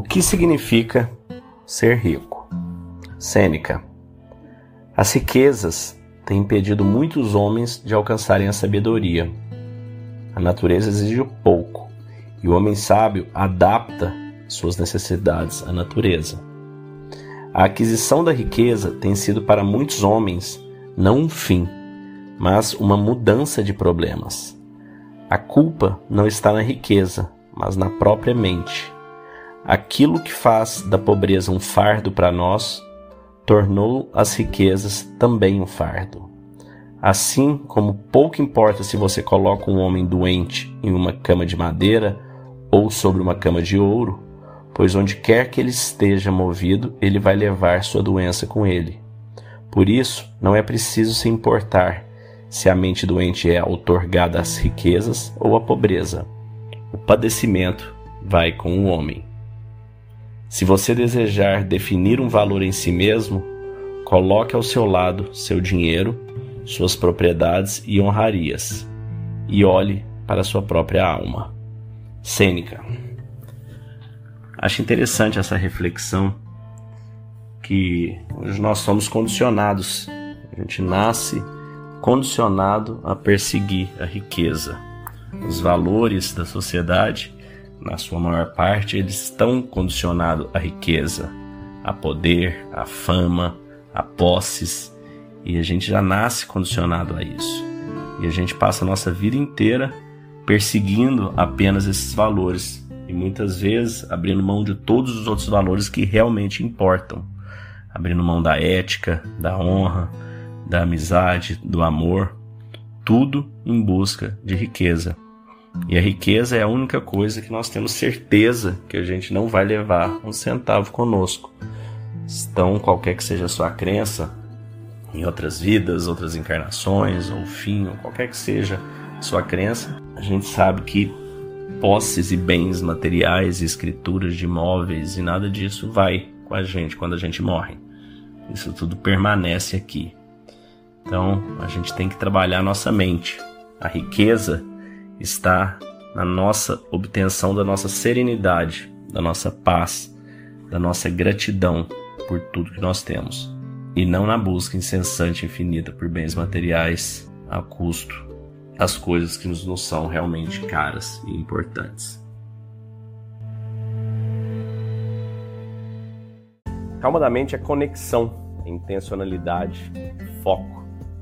O que significa ser rico? Sêneca. As riquezas têm impedido muitos homens de alcançarem a sabedoria. A natureza exige pouco e o homem sábio adapta suas necessidades à natureza. A aquisição da riqueza tem sido para muitos homens não um fim, mas uma mudança de problemas. A culpa não está na riqueza, mas na própria mente. Aquilo que faz da pobreza um fardo para nós, tornou as riquezas também um fardo. Assim como pouco importa se você coloca um homem doente em uma cama de madeira ou sobre uma cama de ouro, pois onde quer que ele esteja movido, ele vai levar sua doença com ele. Por isso, não é preciso se importar se a mente doente é outorgada às riquezas ou à pobreza. O padecimento vai com o homem. Se você desejar definir um valor em si mesmo, coloque ao seu lado seu dinheiro, suas propriedades e honrarias, e olhe para sua própria alma. Sêneca. Acho interessante essa reflexão que hoje nós somos condicionados. A gente nasce condicionado a perseguir a riqueza. Os valores da sociedade na sua maior parte, eles estão condicionados à riqueza, a poder, a fama, a posses, e a gente já nasce condicionado a isso. E a gente passa a nossa vida inteira perseguindo apenas esses valores e muitas vezes abrindo mão de todos os outros valores que realmente importam, abrindo mão da ética, da honra, da amizade, do amor, tudo em busca de riqueza. E a riqueza é a única coisa que nós temos certeza que a gente não vai levar um centavo conosco. Então, qualquer que seja a sua crença, em outras vidas, outras encarnações, ou fim, ou qualquer que seja a sua crença, a gente sabe que posses e bens materiais, escrituras de imóveis e nada disso vai com a gente quando a gente morre. Isso tudo permanece aqui. Então, a gente tem que trabalhar a nossa mente. A riqueza está na nossa obtenção da nossa serenidade, da nossa paz, da nossa gratidão por tudo que nós temos, e não na busca incessante e infinita por bens materiais a custo das coisas que nos, são realmente caras e importantes. Calma da mente é conexão, intencionalidade, foco